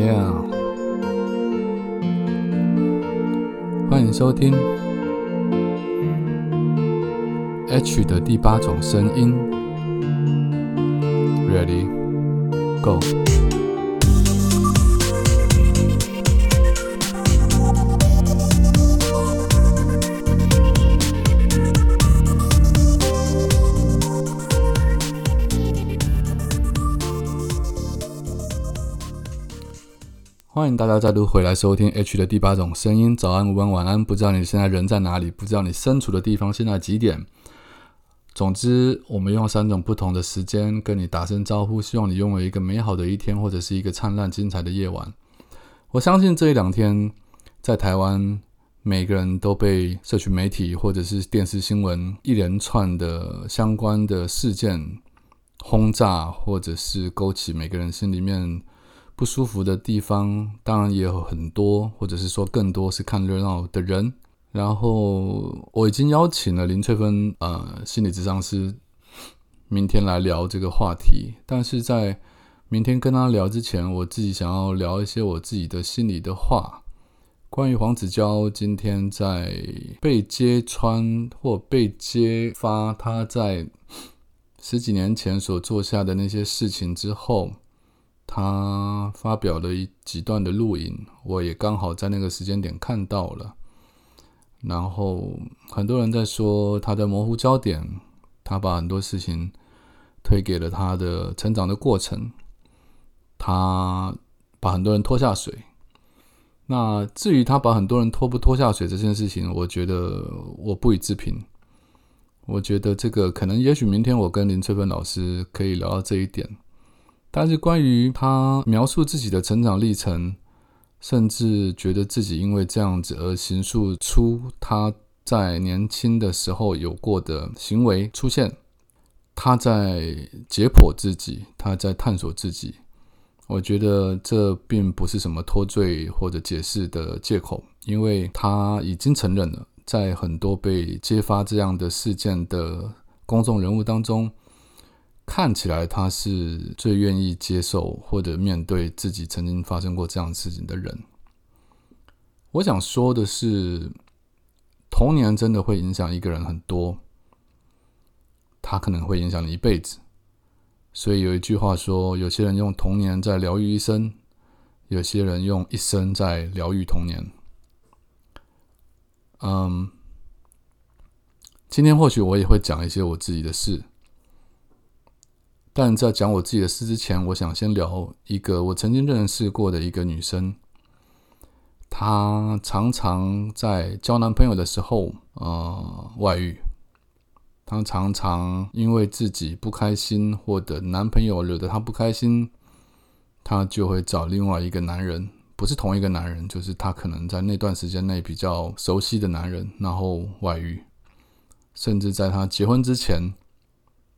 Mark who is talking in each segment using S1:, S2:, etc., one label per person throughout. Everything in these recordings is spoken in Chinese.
S1: Yeah，欢迎收听 H 的第八种声音。Ready, go. 欢迎大家再度回来收听 H 的第八种声音。早安、午安、晚安。不知道你现在人在哪里？不知道你身处的地方现在几点？总之，我们用三种不同的时间跟你打声招呼，希望你拥有一个美好的一天，或者是一个灿烂精彩的夜晚。我相信这一两天在台湾，每个人都被社群媒体或者是电视新闻一连串的相关的事件轰炸，或者是勾起每个人心里面。不舒服的地方，当然也有很多，或者是说更多是看热闹的人。然后我已经邀请了林翠芬，呃，心理咨商师，明天来聊这个话题。但是在明天跟他聊之前，我自己想要聊一些我自己的心里的话。关于黄子佼今天在被揭穿或被揭发他在十几年前所做下的那些事情之后。他发表了一几段的录影，我也刚好在那个时间点看到了。然后很多人在说他的模糊焦点，他把很多事情推给了他的成长的过程，他把很多人拖下水。那至于他把很多人拖不拖下水这件事情，我觉得我不予置评。我觉得这个可能，也许明天我跟林翠芬老师可以聊到这一点。但是关于他描述自己的成长历程，甚至觉得自己因为这样子而形塑出他在年轻的时候有过的行为出现，他在解剖自己，他在探索自己。我觉得这并不是什么脱罪或者解释的借口，因为他已经承认了，在很多被揭发这样的事件的公众人物当中。看起来他是最愿意接受或者面对自己曾经发生过这样事情的人。我想说的是，童年真的会影响一个人很多，他可能会影响你一辈子。所以有一句话说，有些人用童年在疗愈一生，有些人用一生在疗愈童年。嗯，今天或许我也会讲一些我自己的事。但在讲我自己的事之前，我想先聊一个我曾经认识过的一个女生。她常常在交男朋友的时候，呃，外遇。她常常因为自己不开心，或者男朋友惹得她不开心，她就会找另外一个男人，不是同一个男人，就是她可能在那段时间内比较熟悉的男人，然后外遇。甚至在她结婚之前。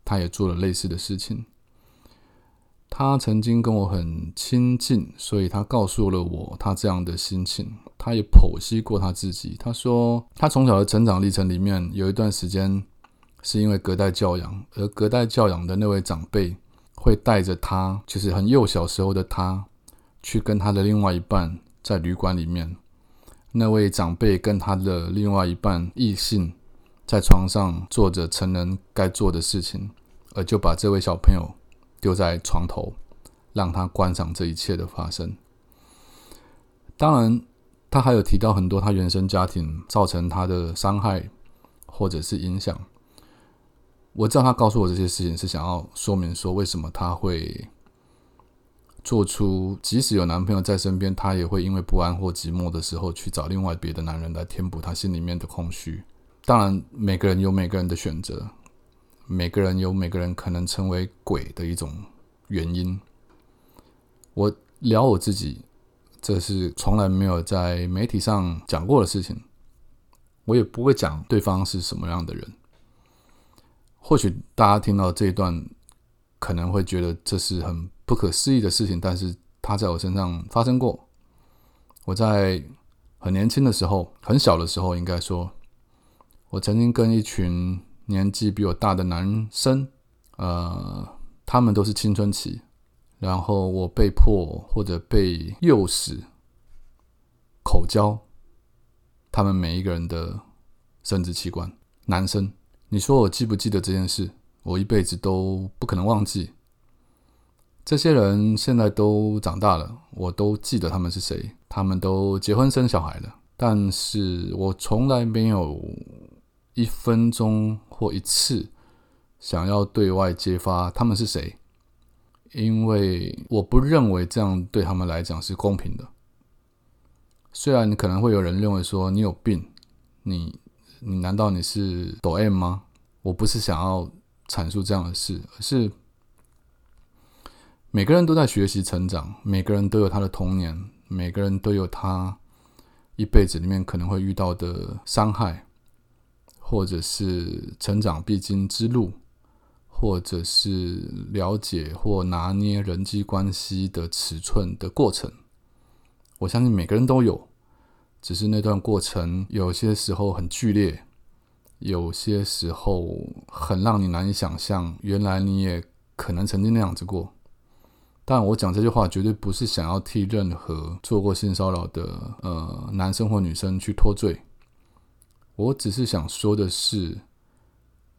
S1: 他也做了类似的事情。他曾经跟我很亲近，所以他告诉了我他这样的心情。他也剖析过他自己。他说，他从小的成长历程里面有一段时间是因为隔代教养，而隔代教养的那位长辈会带着他，就是很幼小时候的他，去跟他的另外一半在旅馆里面。那位长辈跟他的另外一半异性。在床上做着成人该做的事情，而就把这位小朋友丢在床头，让他观赏这一切的发生。当然，他还有提到很多他原生家庭造成他的伤害或者是影响。我知道他告诉我这些事情是想要说明说，为什么他会做出即使有男朋友在身边，他也会因为不安或寂寞的时候去找另外别的男人来填补他心里面的空虚。当然，每个人有每个人的选择，每个人有每个人可能成为鬼的一种原因。我聊我自己，这是从来没有在媒体上讲过的事情，我也不会讲对方是什么样的人。或许大家听到这一段，可能会觉得这是很不可思议的事情，但是它在我身上发生过。我在很年轻的时候，很小的时候，应该说。我曾经跟一群年纪比我大的男生，呃，他们都是青春期，然后我被迫或者被诱使口交他们每一个人的生殖器官。男生，你说我记不记得这件事？我一辈子都不可能忘记。这些人现在都长大了，我都记得他们是谁，他们都结婚生小孩了。但是我从来没有一分钟或一次想要对外揭发他们是谁。因为我不认为这样对他们来讲是公平的。虽然你可能会有人认为说你有病，你你难道你是抖 M 吗？我不是想要阐述这样的事，而是每个人都在学习成长，每个人都有他的童年，每个人都有他一辈子里面可能会遇到的伤害，或者是成长必经之路。或者是了解或拿捏人际关系的尺寸的过程，我相信每个人都有，只是那段过程有些时候很剧烈，有些时候很让你难以想象，原来你也可能曾经那样子过。但我讲这句话绝对不是想要替任何做过性骚扰的呃男生或女生去脱罪，我只是想说的是。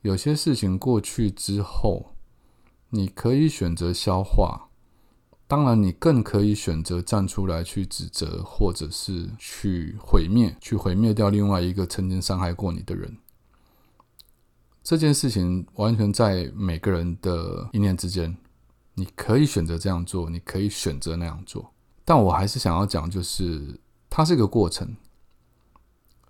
S1: 有些事情过去之后，你可以选择消化，当然，你更可以选择站出来去指责，或者是去毁灭，去毁灭掉另外一个曾经伤害过你的人。这件事情完全在每个人的一念之间，你可以选择这样做，你可以选择那样做。但我还是想要讲，就是它是一个过程。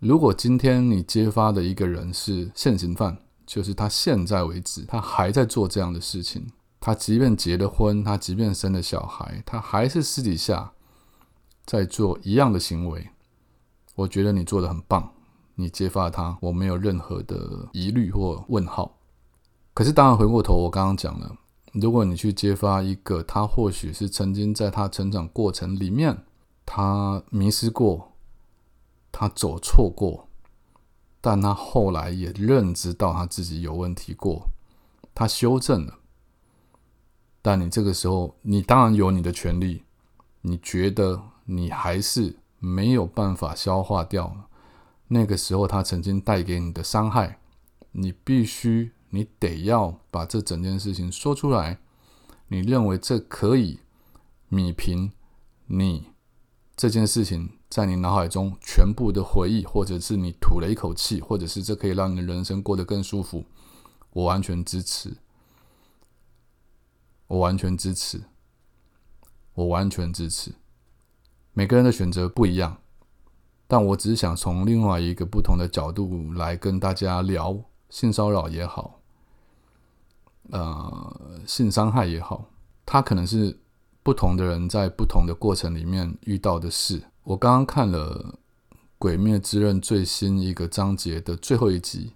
S1: 如果今天你揭发的一个人是现行犯，就是他现在为止，他还在做这样的事情。他即便结了婚，他即便生了小孩，他还是私底下在做一样的行为。我觉得你做的很棒，你揭发他，我没有任何的疑虑或问号。可是，当然回过头，我刚刚讲了，如果你去揭发一个他，或许是曾经在他成长过程里面，他迷失过，他走错过。但他后来也认知到他自己有问题过，他修正了。但你这个时候，你当然有你的权利。你觉得你还是没有办法消化掉那个时候他曾经带给你的伤害，你必须，你得要把这整件事情说出来。你认为这可以米平你这件事情？在你脑海中全部的回忆，或者是你吐了一口气，或者是这可以让你的人生过得更舒服，我完全支持，我完全支持，我完全支持。每个人的选择不一样，但我只是想从另外一个不同的角度来跟大家聊性骚扰也好，呃，性伤害也好，它可能是不同的人在不同的过程里面遇到的事。我刚刚看了《鬼灭之刃》最新一个章节的最后一集，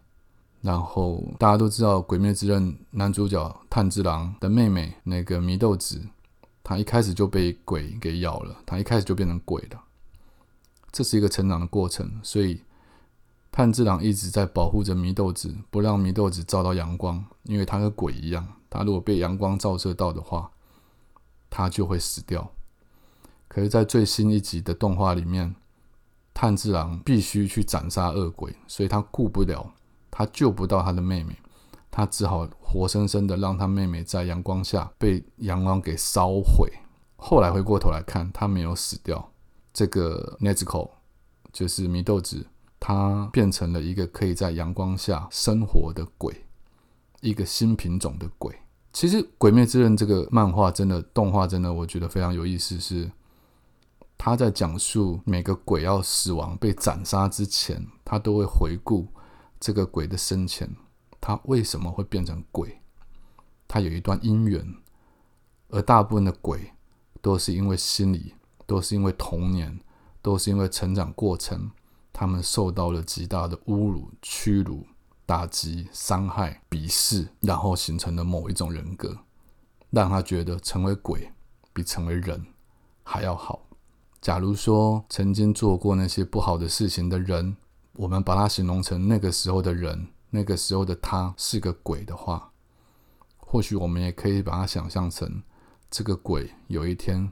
S1: 然后大家都知道，《鬼灭之刃》男主角炭治郎的妹妹那个祢豆子，她一开始就被鬼给咬了，她一开始就变成鬼了。这是一个成长的过程，所以炭治郎一直在保护着祢豆子，不让祢豆子照到阳光，因为他和鬼一样，他如果被阳光照射到的话，他就会死掉。可是，在最新一集的动画里面，炭治郎必须去斩杀恶鬼，所以他顾不了，他救不到他的妹妹，他只好活生生的让他妹妹在阳光下被阳光给烧毁。后来回过头来看，他没有死掉。这个 Nezuko 就是祢豆子，他变成了一个可以在阳光下生活的鬼，一个新品种的鬼。其实，《鬼灭之刃》这个漫画真的动画真的，我觉得非常有意思，是。他在讲述每个鬼要死亡被斩杀之前，他都会回顾这个鬼的生前，他为什么会变成鬼？他有一段因缘，而大部分的鬼都是因为心理，都是因为童年，都是因为成长过程，他们受到了极大的侮辱、屈辱、打击、伤害、鄙视，然后形成了某一种人格，让他觉得成为鬼比成为人还要好。假如说曾经做过那些不好的事情的人，我们把他形容成那个时候的人，那个时候的他是个鬼的话，或许我们也可以把他想象成这个鬼有一天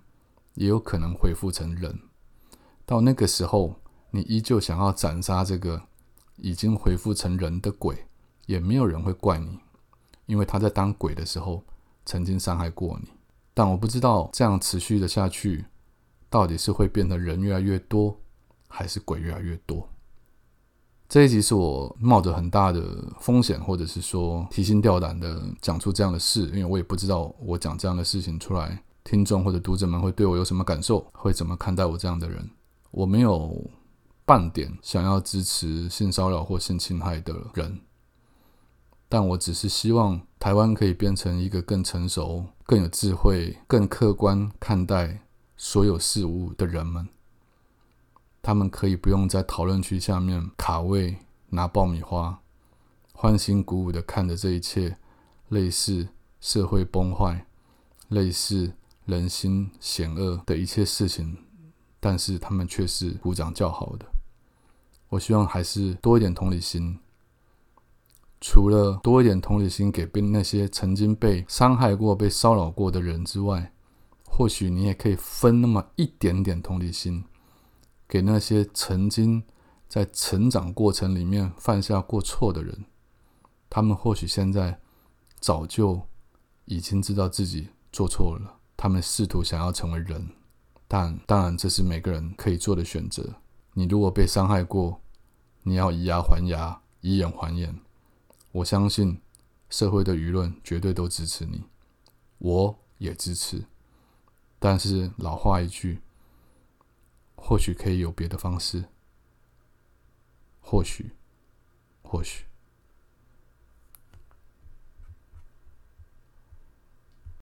S1: 也有可能恢复成人。到那个时候，你依旧想要斩杀这个已经恢复成人的鬼，也没有人会怪你，因为他在当鬼的时候曾经伤害过你。但我不知道这样持续的下去，到底是会变得人越来越多，还是鬼越来越多。这一集是我冒着很大的风险，或者是说提心吊胆的讲出这样的事，因为我也不知道我讲这样的事情出来，听众或者读者们会对我有什么感受，会怎么看待我这样的人。我没有半点想要支持性骚扰或性侵害的人，但我只是希望台湾可以变成一个更成熟、更有智慧、更客观看待所有事物的人们。他们可以不用在讨论区下面卡位拿爆米花，欢欣鼓舞的看着这一切类似社会崩坏、类似人心险恶的一切事情，但是他们却是鼓掌叫好的。我希望还是多一点同理心，除了多一点同理心给被那些曾经被伤害过、被骚扰过的人之外，或许你也可以分那么一点点同理心。给那些曾经在成长过程里面犯下过错的人，他们或许现在早就已经知道自己做错了。他们试图想要成为人，但当然这是每个人可以做的选择。你如果被伤害过，你要以牙还牙，以眼还眼。我相信社会的舆论绝对都支持你，我也支持。但是老话一句。或许可以有别的方式，或许，或许。